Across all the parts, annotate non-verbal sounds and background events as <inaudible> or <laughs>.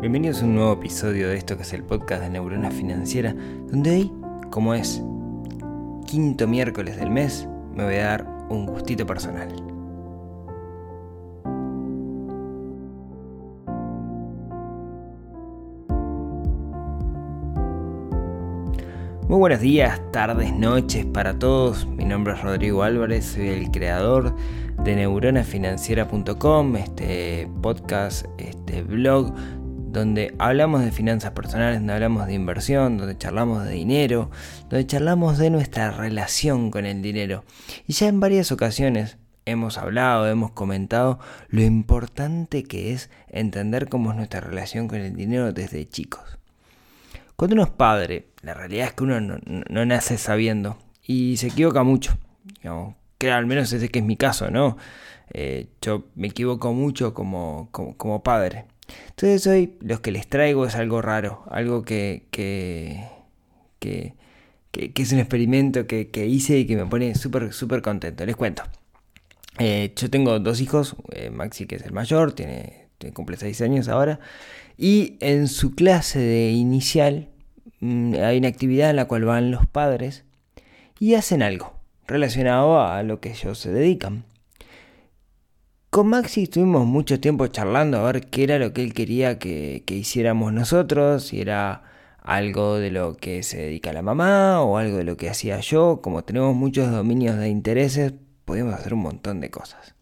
Bienvenidos a un nuevo episodio de esto que es el podcast de Neurona Financiera, donde hoy, como es quinto miércoles del mes, me voy a dar un gustito personal. Muy buenos días, tardes, noches para todos. Mi nombre es Rodrigo Álvarez, soy el creador de neuronafinanciera.com, este podcast, este blog donde hablamos de finanzas personales, donde hablamos de inversión, donde charlamos de dinero, donde charlamos de nuestra relación con el dinero. Y ya en varias ocasiones hemos hablado, hemos comentado lo importante que es entender cómo es nuestra relación con el dinero desde chicos. Cuando uno es padre, la realidad es que uno no, nace sabiendo y se equivoca mucho. que al menos ese que es mi caso, ¿no? Eh, yo me equivoco mucho como padre. Entonces hoy lo que les traigo es algo raro, algo que, que, que, que es un experimento que, hice y que me pone súper, súper contento. Les cuento. Eh, yo tengo dos hijos, eh, Maxi que es el mayor, tiene, cumple 6 años ahora, y en su clase de inicial mm, hay una actividad en la cual van los padres y hacen algo relacionado a lo que ellos se dedican. Con Maxi estuvimos mucho tiempo charlando a ver qué era lo que él quería que, hiciéramos nosotros, si era algo de lo que se dedica la mamá o algo de lo que hacía yo. Como tenemos muchos dominios de intereses, podíamos hacer un montón de cosas.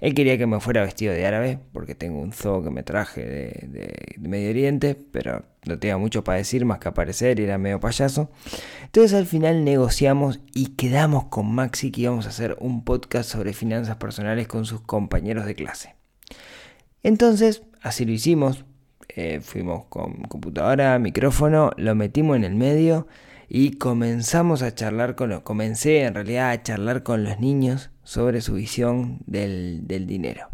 Él quería que me fuera vestido de árabe, porque tengo un zoo que me traje de, Medio Oriente, pero no tenía mucho para decir más que aparecer y era medio payaso. Entonces al final negociamos y quedamos con Maxi que íbamos a hacer un podcast sobre finanzas personales con sus compañeros de clase. Entonces, así lo hicimos. Eh, fuimos con computadora, micrófono, lo metimos en el medio y comenzamos a charlar con los, comencé en realidad a charlar con los niños sobre su visión del, dinero.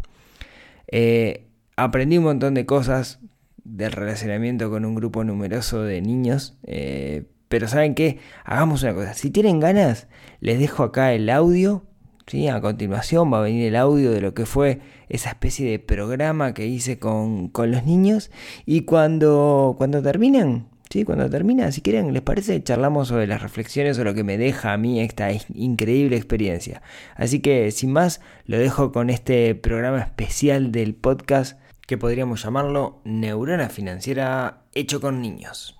Eh, aprendí un montón de cosas del relacionamiento con un grupo numeroso de niños, eh, pero ¿saben qué? Hagamos una cosa, si tienen ganas, les dejo acá el audio, ¿sí? a continuación va a venir el audio de lo que fue esa especie de programa que hice con, con los niños y cuando, cuando terminen, ¿sí? Cuando termina, si quieren, ¿les parece? Charlamos sobre las reflexiones o lo que me deja a mí esta increíble experiencia. Así que, sin más, lo dejo con este programa especial del podcast que podríamos llamarlo Neurona Financiera hecho con niños.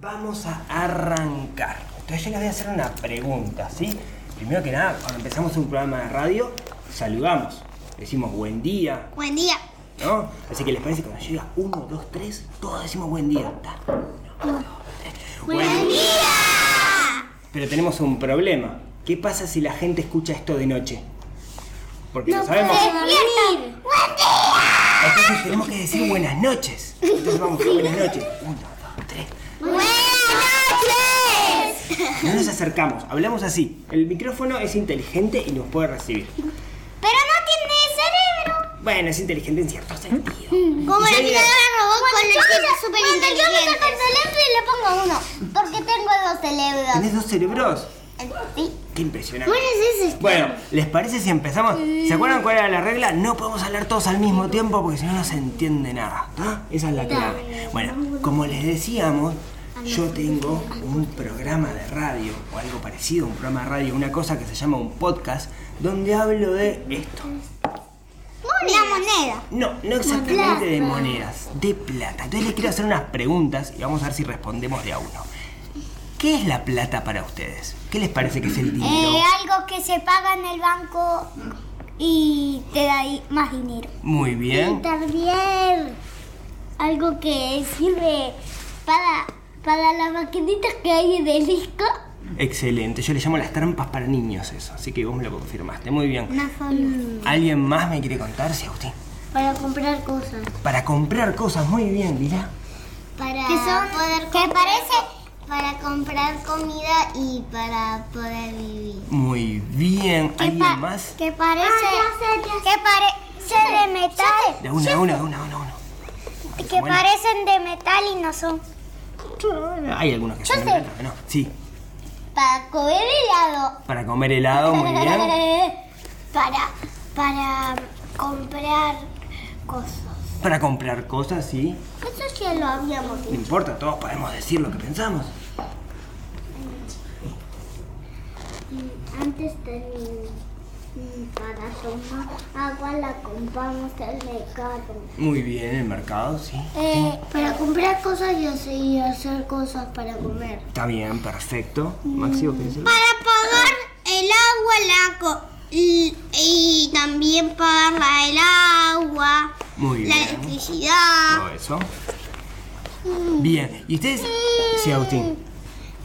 Vamos a arrancar. Entonces yo les voy a hacer una pregunta, ¿sí? Primero que nada, cuando empezamos un programa de radio, saludamos. Decimos buen día. Buen día. ¿No? Así que les parece que cuando llega 1, 2, 3, todos decimos buen día. ¡Buen día! Pero tenemos un problema. ¿Qué pasa si la gente escucha esto de noche? Porque no lo sabemos. ¡Buen día! Entonces tenemos que decir buenas noches. Entonces vamos, buenas noches. 1, 2, 3. ¡Buenas noches! No nos acercamos, hablamos así. El micrófono es inteligente y nos puede recibir. Bueno, es inteligente en cierto sentido. Como el robot con el que es súper inteligente. Yo me cerebro y le pongo uno. Porque tengo dos cerebros. ¿Tienes dos cerebros? Sí. Qué impresionante. Bueno, es ese. Bueno, ¿les parece si empezamos? ¿Se acuerdan cuál era la regla? No podemos hablar todos al mismo tiempo porque si no no se entiende nada. Esa es la clave. Bueno, como les decíamos, yo tengo un programa de radio o algo parecido, un programa de radio, una cosa que se llama un podcast, donde hablo de esto. La moneda. No, no exactamente de monedas, de plata. Entonces les quiero hacer unas preguntas y vamos a ver si respondemos de a uno. ¿Qué es la plata para ustedes? ¿Qué les parece que es el dinero? Eh, algo que se paga en el banco y te da más dinero. Muy bien. Y también algo que sirve para, para las maquinitas que hay en el disco. Excelente, yo le llamo las trampas para niños eso, así que vos me lo confirmaste, muy bien. Una ¿Alguien más me quiere contar, sí, Agustín? Para comprar cosas. Para comprar cosas, muy bien, Lila. Para que son, poder ¿Qué parece? Para comprar comida y para poder vivir. Muy bien, ¿alguien más? Que parece, ah, que parece de metal. De una, de una, de una, de una. Que parecen de metal y no son. Hay algunos que son de metal, no, sí. Para comer helado. Para comer helado, muy bien. <laughs> para, para comprar cosas. Para comprar cosas, sí. Eso ya lo habíamos No dicho. importa, todos podemos decir lo que pensamos. Antes para tomar agua la compramos en el mercado. Muy bien, el mercado, sí. Eh, para comprar cosas y hacer, y hacer cosas para comer. Está bien, perfecto. Maxi, ¿vos querés decir? Para pagar el agua la co- y, y también pagar la, el agua, Muy la bien. electricidad. Todo eso. Bien. ¿Y ustedes? Sí, Agustín.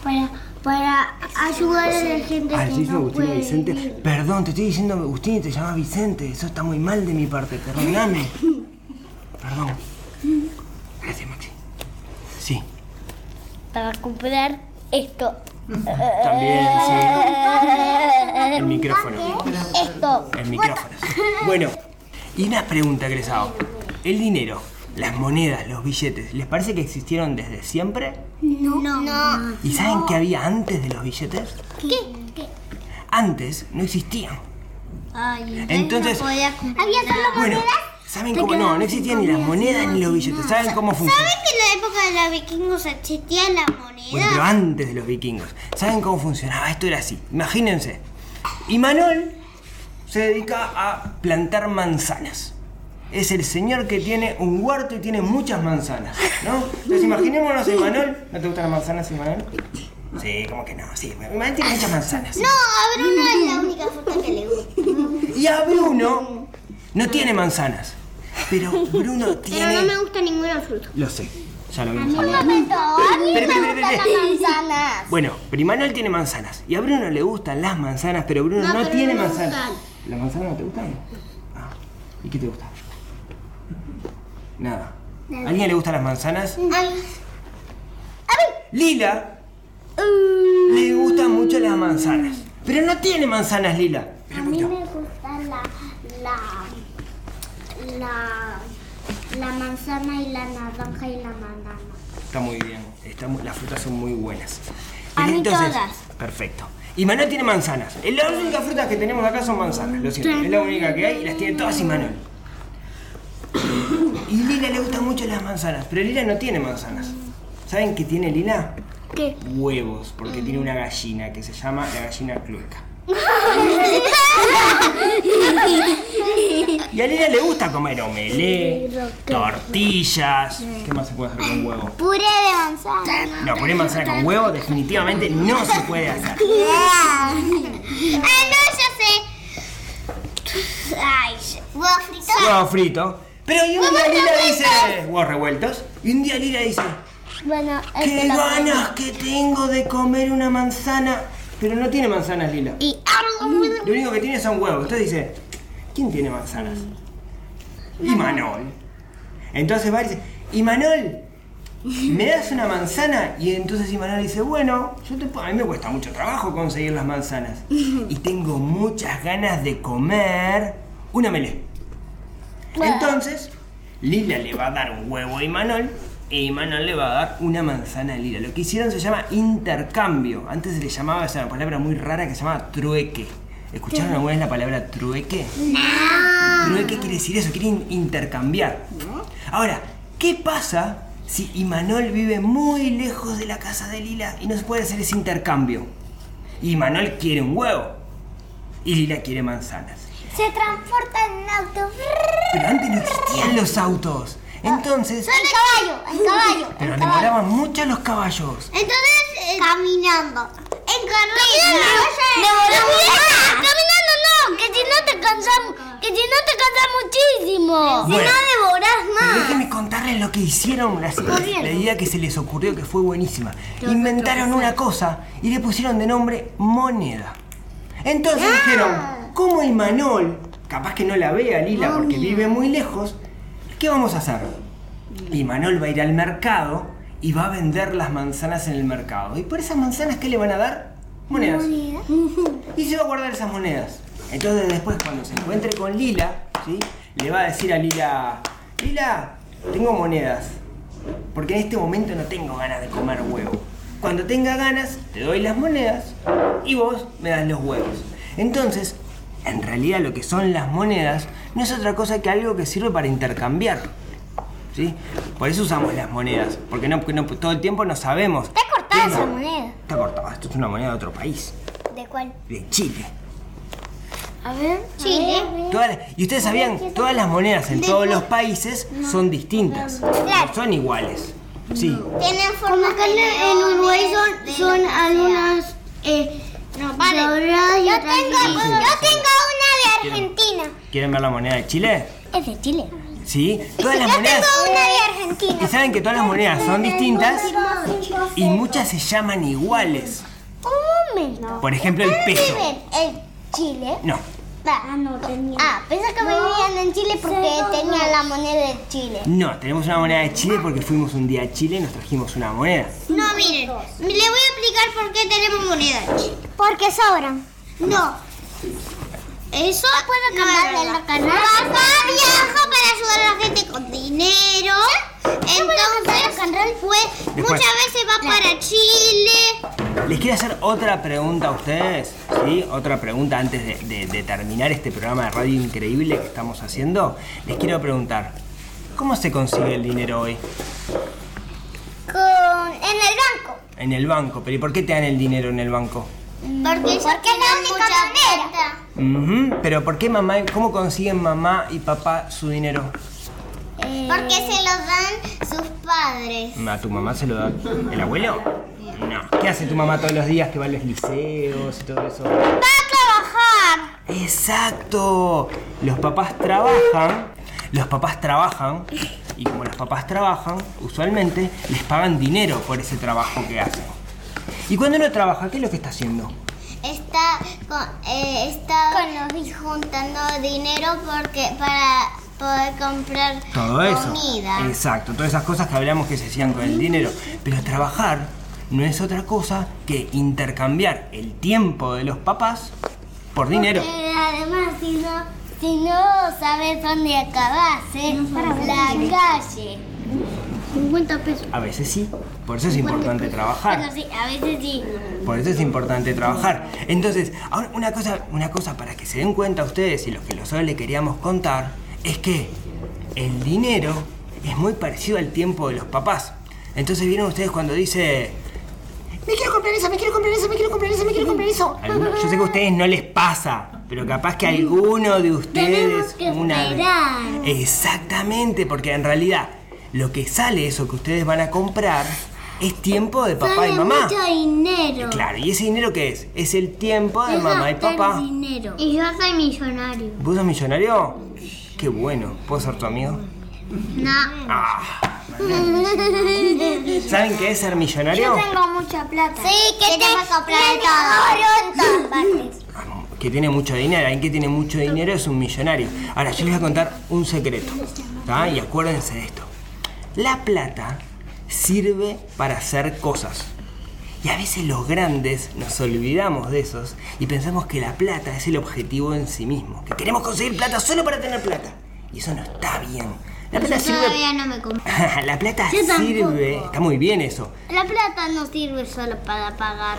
Para, para ayudar a la gente Ah, que no Agustín puede Vicente. vivir. Perdón, te estoy diciendo Agustín y te llamas Vicente. Eso está muy mal de mi parte. Perdóname. Perdón. Gracias, Maxi. Sí. Para comprar esto. También, sí. El micrófono. Esto. El micrófono. Bueno, y una pregunta que les hago. El dinero, las monedas, los billetes, ¿les parece que existieron desde siempre? No. no. ¿Y saben qué había antes de los billetes? ¿Qué? ¿Qué? Antes no existían. Ay, Entonces- no podía comprar. Había solo Bueno, monedas. ¿saben cómo no? No existían ni las monedas ni los billetes. ¿Saben cómo funcionaba? ¿Saben que en la época de los vikingos existía la Bueno, pero moneda? antes de los vikingos. ¿Saben cómo funcionaba? Esto era así. Imagínense. Imanol se dedica a plantar manzanas. Es el señor que tiene un huerto y tiene muchas manzanas, ¿no? Entonces imaginémonos a Imanol. ¿No te gustan las manzanas, Imanol? Sí, como que no, sí. Imanol tiene muchas manzanas. No, a Bruno es la única fruta que le gusta. Y a Bruno no tiene manzanas. Pero Bruno Pero tiene... no me gusta ninguna fruta. Lo sé, ya lo vimos. Un momento, a mí me gustan las manzanas. Bueno, pero Imanol tiene manzanas. Y a Bruno le gustan las manzanas, pero Bruno no, No, pero tiene no manzanas. gustan. ¿Las manzanas no te gustan? Ah. ¿Y qué te gusta? Nada. ¿A alguien le gustan las manzanas? Ay, Lila le gustan mucho las manzanas. Pero no tiene manzanas, Lila. A mí me gusta la, la, la, la manzana y la naranja y la banana. Está muy bien. Está las frutas son muy buenas. A mí Entonces, todas. Perfecto. Imanol tiene manzanas. Las únicas frutas que tenemos acá son manzanas. Lo siento. Es la única que hay y las tiene todas Imanol. Y Lila le gustan mucho las manzanas, pero Lila no tiene manzanas. ¿Saben qué tiene Lila? ¿Qué? Huevos, porque tiene una gallina que se llama la gallina clueca. <laughs> Y a Lila le gusta comer omelé, tortillas. ¿Qué más se puede hacer con huevo? puré de manzana. No, poner manzana con huevo definitivamente no se puede hacer. Ah, no, ya sé. Ay, huevo frito. Huevo frito. Pero y un día Lila dice... Huevos revueltos. Y un día Lila dice... Bueno, ¡Qué ganas que tengo de comer una manzana! Pero no tiene manzanas, Lila. Y Lo único que tiene son huevos. Entonces dice, ¿quién tiene manzanas? Imanol. Entonces va y dice, Imanol, ¿me das una manzana? Y entonces Imanol dice, bueno, yo te puedo- a mí me cuesta mucho trabajo conseguir las manzanas. <laughs> Y tengo muchas ganas de comer una melé. Entonces, Lila le va a dar un huevo a Imanol e Imanol le va a dar una manzana a Lila. Lo que hicieron se llama intercambio. Antes se le llamaba esa palabra muy rara que se llamaba trueque. ¿Escucharon alguna vez la palabra trueque? Trueque quiere decir eso, quiere in- intercambiar. Ahora, ¿qué pasa si Imanol vive muy lejos de la casa de Lila y no se puede hacer ese intercambio? Imanol quiere un huevo y Lila quiere manzanas. Se transporta en un auto. Pero antes no existían los autos. Entonces, En caballo, en caballo. pero en caballo. demoraban mucho los caballos. entonces eh, caminando. En carrera. Caminando no, que si no te cansamos, que si no te cansas muchísimo. Bueno. devorás Pero déjenme contarles lo que hicieron, la, la idea que se les ocurrió que fue buenísima. Inventaron una cosa y le pusieron de nombre moneda. Entonces dijeron, como Imanol, capaz que no la vea Lila porque vive muy lejos, ¿qué vamos a hacer? Imanol va a ir al mercado y va a vender las manzanas en el mercado. ¿Y por esas manzanas qué le van a dar? Monedas. Y se va a guardar esas monedas. Entonces después cuando se encuentre con Lila, ¿sí? le va a decir a Lila, Lila, tengo monedas. Porque en este momento no tengo ganas de comer huevo. Cuando tenga ganas, te doy las monedas y vos me das los huevos. Entonces, en realidad lo que son las monedas no es otra cosa que algo que sirve para intercambiar. ¿sí? Por eso usamos las monedas, porque no, porque no- todo el tiempo no sabemos. Está cortada esa moneda. Está cortada, esto es una moneda de otro país, ¿De cuál? de Chile. A ver. Chile. Todas y ustedes sabían, todas las monedas en todos los países son distintas, no son iguales. Sí, Tienen forma Como que en, en Uruguay son, son algunas eh, No, vale. y Yo tengo, yo tengo una de Argentina. ¿quieren ver la moneda de Chile? Es de Chile. Sí, todas las Yo monedas. tengo una de Y Argentina. saben que todas las monedas son distintas y muchas se llaman iguales. Un momento. Por ejemplo, el peso. ¿Viven en Chile? No, Ah, no tenía. Ah, pensé que vivían en Chile porque tenían la moneda de Chile. no, tenemos una moneda de Chile porque fuimos un día a Chile y nos trajimos una moneda. No, miren, le voy a explicar por qué tenemos moneda de Chile. Porque sobran. No. Eso puedo no cantar es en verdad. la canal? Papá viaja para ayudar a la gente con dinero. Entonces, pues, Después. muchas veces va para Chile. Les quiero hacer otra pregunta a ustedes, ¿sí? Otra pregunta antes de, de- de terminar este programa de radio increíble que estamos haciendo. Les quiero preguntar, ¿cómo se consigue el dinero hoy? Con, en el banco. En el banco, pero ¿y por qué te dan el dinero en el banco? Porque Porque es la única moneda. Ujú, Pero ¿por qué mamá, y- cómo consiguen mamá y papá su dinero? Porque se los dan sus padres. ¿A tu mamá se lo da el abuelo? No. ¿Qué hace tu mamá todos los días que va a los liceos y todo eso? Va a trabajar. Exacto. Los papás trabajan, los papás trabajan y como los papás trabajan, usualmente les pagan dinero por ese trabajo que hacen. Y cuando uno trabaja, ¿qué es lo que está haciendo? Está, con, eh, está juntando dinero porque para poder comprar Todo eso. comida. Exacto, todas esas cosas que hablamos que se hacían con el dinero. Pero trabajar no es otra cosa que intercambiar el tiempo de los papás por dinero. Eh, además, si no, si no sabes dónde acabaste, la calle. 50 pesos. A veces sí, por eso es importante trabajar. Bueno, sí, a veces sí. Por eso es importante trabajar. Entonces, ahora una cosa, una cosa para que se den cuenta ustedes y los que nosotros le queríamos contar es que el dinero es muy parecido al tiempo de los papás. Entonces vieron ustedes cuando dice me quiero comprar eso, me quiero comprar eso, me quiero comprar eso, me quiero comprar eso. Alguno- yo sé que a ustedes no les pasa, pero capaz que alguno de ustedes Tenemos que una vez-. Exactamente, porque en realidad lo que sale eso que ustedes van a comprar es tiempo de papá y Sale mamá. mucho dinero. Claro, ¿y ese dinero qué es? Es el tiempo de Es mamá y gastar papá. dinero. Y yo soy millonario. ¿Vos sos millonario? Qué bueno. ¿Puedo ser tu amigo? No. Ah. <laughs> ¿Saben qué es ser millonario? tengo mucha plata. Sí, que te va a comprar Tiene todo. Que tiene mucho dinero. Alguien que tiene mucho dinero es un millonario. Ahora, yo les voy a contar un secreto. ¿tá? Y acuérdense de esto. La plata sirve para hacer cosas. Y a veces los grandes nos olvidamos de esos y pensamos que la plata es el objetivo en sí mismo. Que queremos conseguir plata solo para tener plata. Y eso no está bien. La plata sirve... Todavía no me compré. <laughs> la plata Yo tampoco. sirve... Está muy bien eso. La plata no sirve solo para pagar.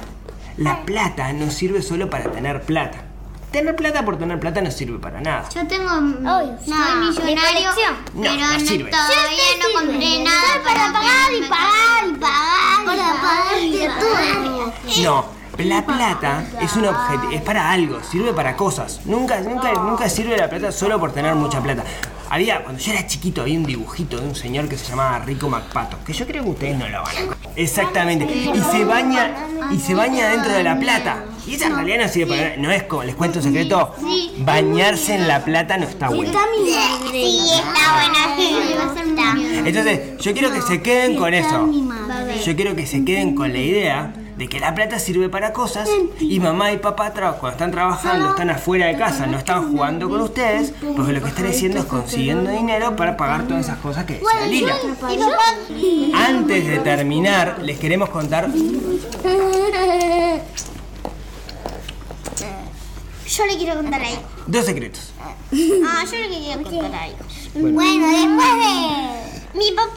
La plata no sirve solo para tener plata. Tener plata por tener plata no sirve para nada. Yo tengo. Obvio. soy No, millonario. No, pero no no, sirve. todavía no compré nada para pagar y pagar y pagar. Para pagar y todo. No, la plata es un objeto, es para algo, sirve para cosas. Nunca, nunca, nunca sirve la plata solo por tener mucha plata. Había, cuando yo era chiquito, había un dibujito de un señor que se llamaba Rico MacPato, que yo creo que ustedes no lo van a conocer. Exactamente. Y se baña, y se baña dentro de la plata. Y esa en realidad no sirve para. No es como, les cuento un secreto, bañarse en la plata no está bueno. Sí, está buena. Entonces, yo quiero que se queden con eso. Yo quiero que se queden con la idea de que la plata sirve para cosas y mamá y papá cuando están trabajando, están afuera de casa, no están jugando con ustedes, porque lo que están haciendo es consiguiendo dinero para pagar todas esas cosas que decía Lila. Antes de terminar, les queremos contar Yo le quiero contar algo. dos secretos. Ah, yo le quiero contar algo. Bueno, después de. Mi papá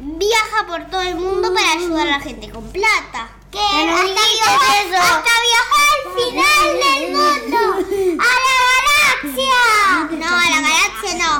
viaja por todo el mundo para ayudar a la gente con plata. ¿Qué? Pero hasta, viajar, eso. hasta viajar al final del mundo. ¡A la galaxia! No, a la galaxia no.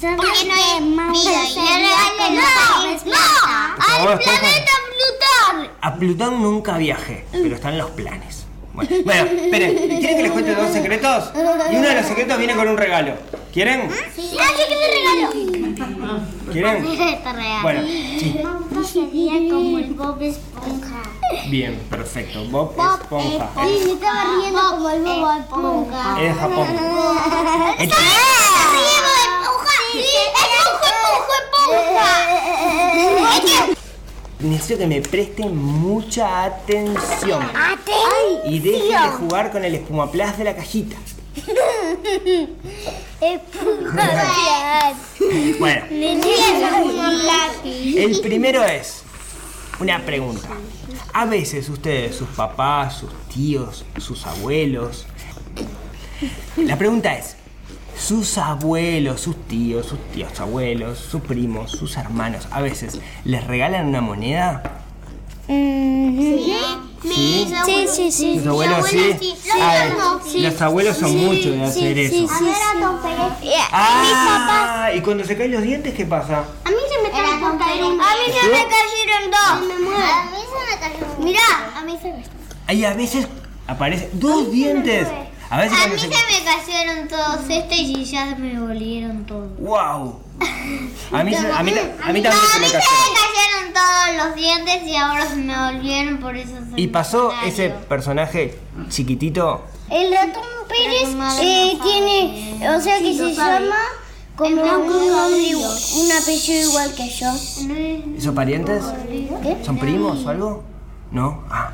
¿Sabes Porque no hay vida y regalen- sabes ¡No! favor, ¡Al planeta Plutón! A Plutón nunca viajé, pero están los planes. Bueno, bueno, esperen, ¿quieren que les cuente dos secretos? Y uno de los secretos viene con un regalo. ¿Quieren? Sí. ¡Ah, yo que te regalo! ¿Quieren? <laughs> Bueno, sí. Sería como el Bob Esponja. Bien, perfecto. Bob Esponja. Sí, me estaba riendo como el Bob Esponja. Es de Japón. <laughs> Entonces, necesito que me presten mucha atención. Y dejen de jugar con el espumaplas de la cajita. Bueno, el primero es una pregunta. A veces ustedes, sus papás, sus tíos, sus abuelos. La pregunta es, sus abuelos, sus tíos, sus tíos abuelos, sus primos, sus hermanos, a veces les regalan una moneda. ¿Sí? Sí, abuelos sí, sí. ¿Sus abuelos sí? Los Ah, no. Los abuelos son mucho de hacer eso. Ah, y cuando se caen los dientes, ¿qué pasa? A mí se me caer un A mí se me cayeron dos. A mí se me cayeron Mirá, a mí se me Ahí a veces aparecen dos dientes. A veces A mí se... se me cayeron todos estos y ya me volvieron todos. ¡Wow! A mí, se- a mí, a mí también a se me cayeron. todos los dientes y ahora se me volvieron por eso. se Y pasó ese personaje chiquitito. El ratón Pérez eh, tiene, o sea que se llama como un nombre, un apellido igual que yo. ¿Esos parientes? ¿Son primos o algo? ¿No? Ah,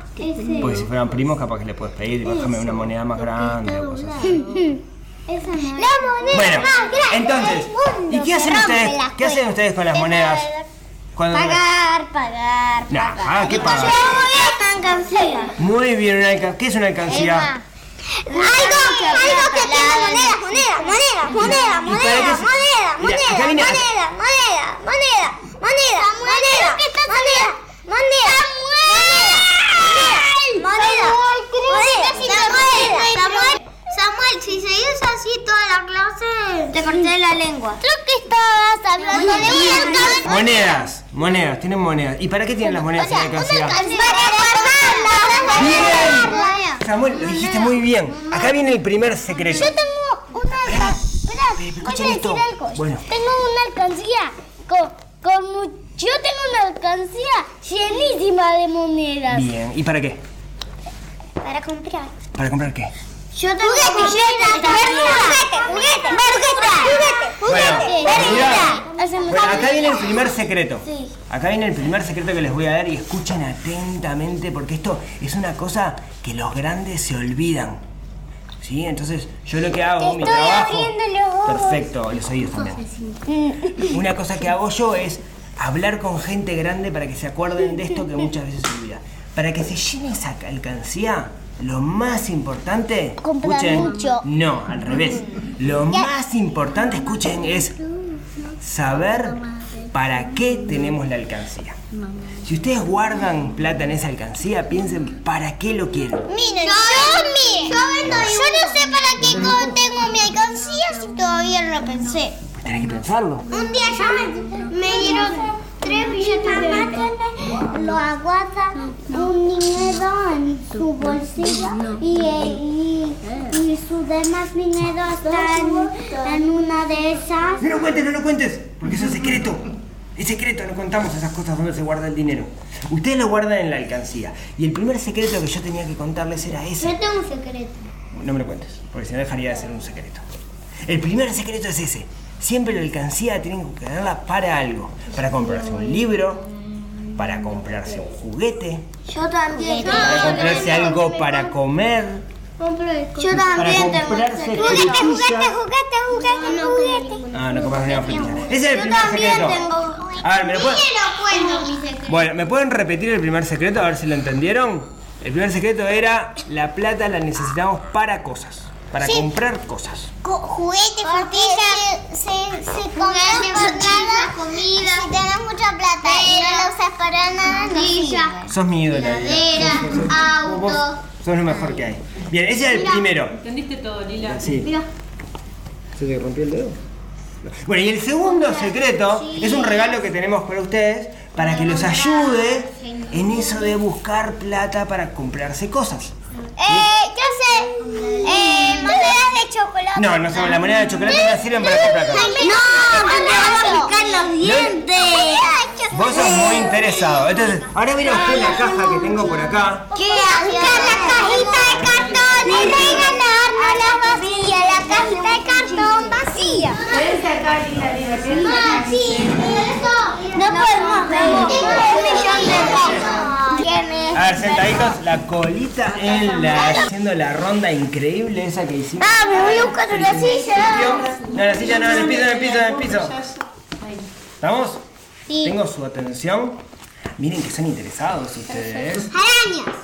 porque si fueran primos capaz que le puedes pedir, bájame una moneda más grande o cosas así. La moneda Bueno, más grande entonces, del mundo. ¿y qué hacen ustedes? ¿Qué hacen ustedes con las monedas? Cuando Pagar, pagar, Nah, pagar. ah, ¿qué pagar? alcancía. Muy bien, una ¿qué es una alcancía? Algo, algo que tenga moneda, moneda, moneda, moneda, ¿Y para qué se- moneda, Mira, acá moneda, viene- moneda, moneda, moneda, moneda, moneda, moneda, moneda, moneda, moneda, moneda, Samuel, Samuel, si seguís así toda la clase, te corté la lengua. Creo que estabas hablando de una Monedas, monedas, tienen monedas. ¿Y para qué tienen las monedas en la alcancía? Para guardarla. Bien. Samuel, lo dijiste muy bien. Acá viene el primer secreto. Yo tengo una Espera, Pepe, voy escuchen a decir esto. algo. Bueno. Tengo una alcancía con, con yo tengo una alcancía llenísima de monedas. Bien, ¿y para qué? Para comprar. ¿Para comprar qué? Yo tengo juguete, juguete, juguete, juguete, acá viene el primer secreto. Sí. Acá viene el primer secreto que les voy a dar y escuchen atentamente porque esto es una cosa que los grandes se olvidan. ¿Sí? Entonces, yo lo que hago, mi Estoy trabajo. Perfecto, los oídos también. Una cosa que hago yo es hablar con gente grande para que se acuerden de esto que muchas veces se olvida. Para que se llene esa alcancía, lo más importante, Comprar escuchen, mucho. no, al revés. Lo más importante, escuchen, es saber para qué tenemos la alcancía. Si ustedes guardan plata en esa alcancía, piensen para qué lo quieren. Miren, yo, miren, yo, vendo yo no sé para qué tengo mi alcancía si todavía no lo pensé. Pues tenés que pensarlo. Un día ya me, me dieron tres billetes de veinte. Lo aguarda un dinero en su bolsillo y, y, y su demás dinero está en, en una de esas. No lo cuentes, no lo cuentes, porque eso es secreto. Es secreto, no contamos esas cosas donde se guarda el dinero. Ustedes lo guardan en la alcancía. Y el primer secreto que yo tenía que contarles era ese. Yo tengo un secreto. No me lo cuentes, porque si no dejaría de ser un secreto. El primer secreto es ese. Siempre la alcancía tienen que tenerla para algo. Para comprarse un libro, para comprarse un juguete, Yo también. para comprarse algo para comer, Yo para también tengo comprarse secreto. frutilla. juguete, juguete, juguete. Ah, no compras una frutilla. Ese es el Yo primer también secreto. tengo. A ver, ¿me lo pueden...? Bueno, ¿me pueden repetir el primer secreto a ver si lo entendieron? El primer secreto era la plata la necesitamos para cosas, para comprar cosas. Juguete, frutilla, se, se, por nada, comida. Si tenés mucha plata y no la usas para nada, no. Sos mi sos- auto. vos Sos lo mejor que hay. Bien, ese es el primero. ¿Entendiste todo, Lila? Sí. Mira. ¿Se te rompió el dedo? Bueno, y el segundo secreto es un regalo que tenemos para ustedes para que los ayude en eso de buscar plata para comprarse cosas. Eh, yo sé. Eh, monedas de chocolate. No, no son la moneda de chocolate no sirven para comprar cosas. No, no te vas a picar los dientes. Vos sos muy interesado. Entonces, ahora mira usted la caja que tengo por acá. ¿Qué? Buscar la cajita de cartón y regalarnos la vacía. La cajita de cartón vacía. Ah, sí, eso. No podemos ver. Un millón de pesos. A ver, sentaditos, la colita en la. haciendo la ronda increíble esa que hicimos. Ah, me voy a buscar una silla. No, la silla no, en el piso, en el piso, en el piso. ¿Estamos? Sí. Tengo su atención. Miren que son interesados ustedes. Arañas.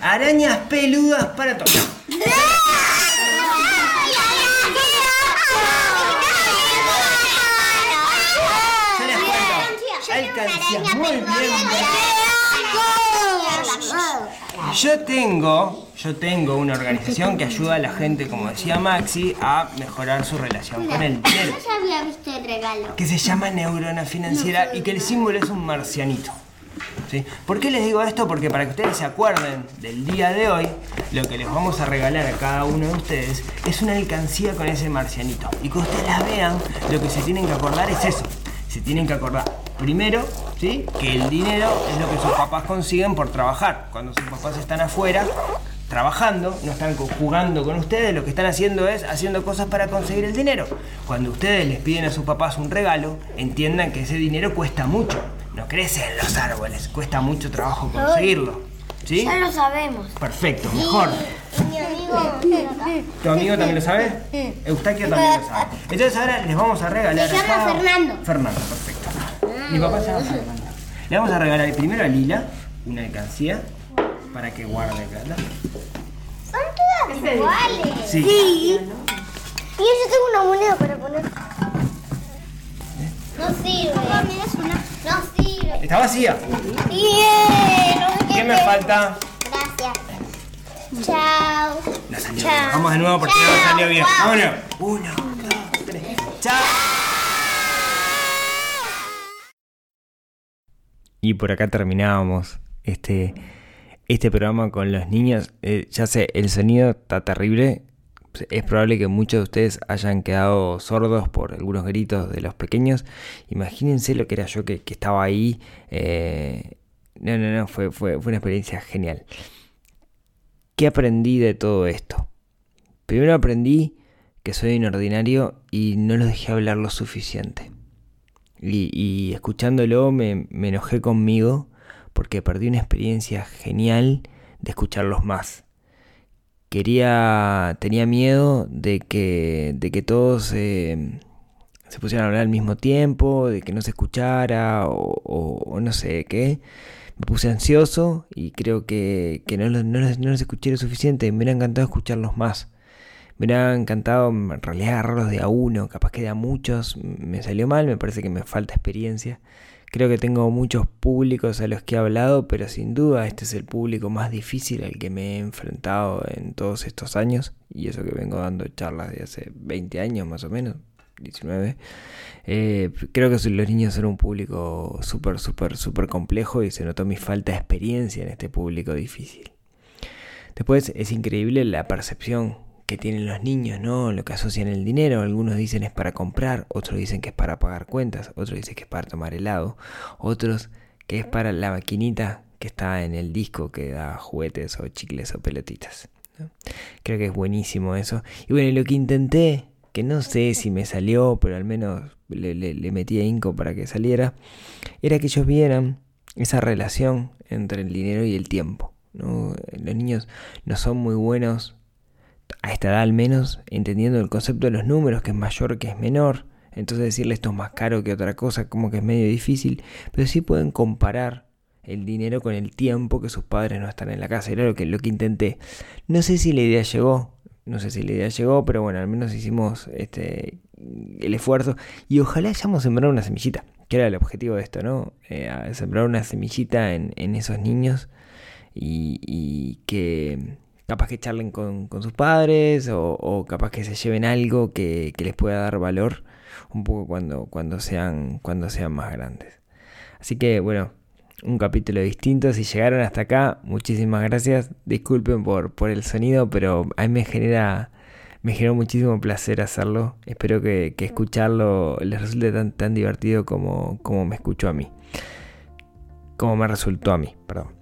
Arañas peludas para tocar. Yo les cuento. Alcancías muy bien. Yo tengo, yo tengo una organización que ayuda a la gente, como decía Maxi, a mejorar su relación con el dinero. ya había visto el regalo. que se llama neurona financiera y que el símbolo es un marcianito. ¿sí? ¿Por qué les digo esto? Porque para que ustedes se acuerden del día de hoy, lo que les vamos a regalar a cada uno de ustedes es una alcancía con ese marcianito. Y que ustedes la vean, lo que se tienen que acordar es eso. Se tienen que acordar, primero, ¿sí? que el dinero es lo que sus papás consiguen por trabajar. Cuando sus papás están afuera, trabajando, no están jugando con ustedes, lo que están haciendo es haciendo cosas para conseguir el dinero. Cuando ustedes les piden a sus papás un regalo, entiendan que ese dinero cuesta mucho. No crece en los árboles, cuesta mucho trabajo conseguirlo. ¿Sí? lo sabemos. Perfecto, mejor. Mi amigo. ¿Tu amigo también lo sabe? Eustaquio también lo sabe. Entonces ahora les vamos a regalar. Se llama Fernando. Fernando, perfecto. Mi papá se llama Fernando. Le vamos a regalar primero a Lila una alcancía para que guarde plata. Son todas iguales. Sí. Y yo tengo una moneda para poner. No sirve. No sirve. Está vacía. Bien. No ¿Qué me falta? Gracias. Chao. No salió Chao. bien. Vamos de nuevo porque no Chao. salió bien. Vámonos. Uno, dos, tres. Chao. Y por acá terminábamos este, este programa con los niños. Eh, ya sé, el sonido está terrible. Es probable que muchos de ustedes hayan quedado sordos por algunos gritos de los pequeños. Imagínense lo que era yo que, que estaba ahí. eh, no, no, no, fue, fue, fue una experiencia genial. ¿Qué aprendí de todo esto? Primero aprendí que soy inordinario y no los dejé hablar lo suficiente. Y, escuchándolo me, me enojé conmigo porque perdí una experiencia genial de escucharlos más. Quería, tenía miedo de que, de que todos eh, se pusieran a hablar al mismo tiempo, de que no se escuchara o, no sé qué. Me puse ansioso y creo que, que no, los, no, los, no los escuché lo suficiente. Me hubiera encantado escucharlos más. Me hubiera encantado en realidad agarrarlos de a uno, capaz que de a muchos. Me salió mal, me parece que me falta experiencia. Creo que tengo muchos públicos a los que he hablado, pero sin duda este es el público más difícil al que me he enfrentado en todos estos años. Y eso que vengo dando charlas de hace 20 años más o menos, 19. Eh, creo que los niños son un público súper, súper, súper complejo y se notó mi falta de experiencia en este público difícil. Después es increíble la percepción que tienen los niños, ¿no? Lo que asocian el dinero. Algunos dicen es para comprar, otros dicen que es para pagar cuentas, otros dicen que es para tomar helado, otros que es para la maquinita que está en el disco que da juguetes o chicles o pelotitas. Creo que es buenísimo eso. Y bueno, lo que intenté, que no sé si me salió, pero al menos le, metí ahínco para que saliera, era que ellos vieran esa relación entre el dinero y el tiempo. ¿no? Los niños no son muy buenos a esta al menos, entendiendo el concepto de los números, que es mayor, que es menor. Entonces decirle esto es más caro que otra cosa, como que es medio difícil, pero sí pueden comparar el dinero con el tiempo que sus padres no están en la casa. Era lo que, lo que intenté. No sé si la idea llegó, no sé si la idea llegó, pero bueno, al menos hicimos este el esfuerzo y ojalá hayamos sembrado una semillita, que era el objetivo de esto, ¿no? Eh, sembrar una semillita en, en esos niños y, y que capaz que charlen con, sus padres o, capaz que se lleven algo que, les pueda dar valor un poco cuando, cuando, sean, cuando sean más grandes. Así que bueno, un capítulo distinto. Si llegaron hasta acá, muchísimas gracias. Disculpen por, por el sonido, pero a mí me genera, me generó muchísimo placer hacerlo. Espero que, escucharlo les resulte tan, tan divertido como, como me escuchó a mí. Como me resultó a mí, perdón.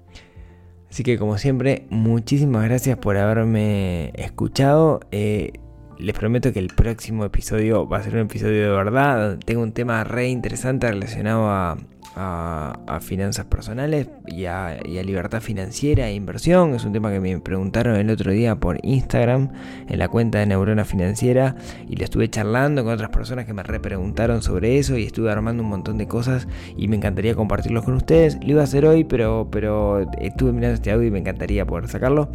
Así que como siempre, muchísimas gracias por haberme escuchado. Eh, les prometo que el próximo episodio va a ser un episodio de verdad. Tengo un tema re interesante relacionado a, a, finanzas personales y a, libertad financiera e inversión. Es un tema que me preguntaron el otro día por Instagram en la cuenta de Neurona Financiera y le estuve charlando con otras personas que me repreguntaron sobre eso y estuve armando un montón de cosas y me encantaría compartirlos con ustedes. Lo iba a hacer hoy, pero, pero estuve mirando este audio y me encantaría poder sacarlo.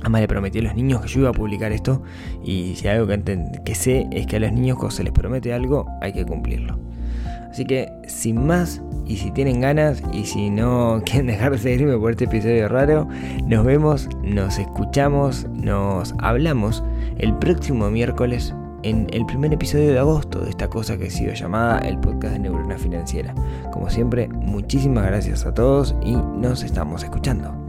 Además le prometí a los niños que yo iba a publicar esto y si hay algo que, que sé es que a los niños cuando se les promete algo hay que cumplirlo. Así que sin más y si tienen ganas y si no <laughs> quieren dejar de seguirme por este episodio raro, nos vemos, nos escuchamos, nos hablamos el próximo miércoles en el primer episodio de agosto de esta cosa que ha sido llamada el podcast de Neurona Financiera. Como siempre, muchísimas gracias a todos y nos estamos escuchando.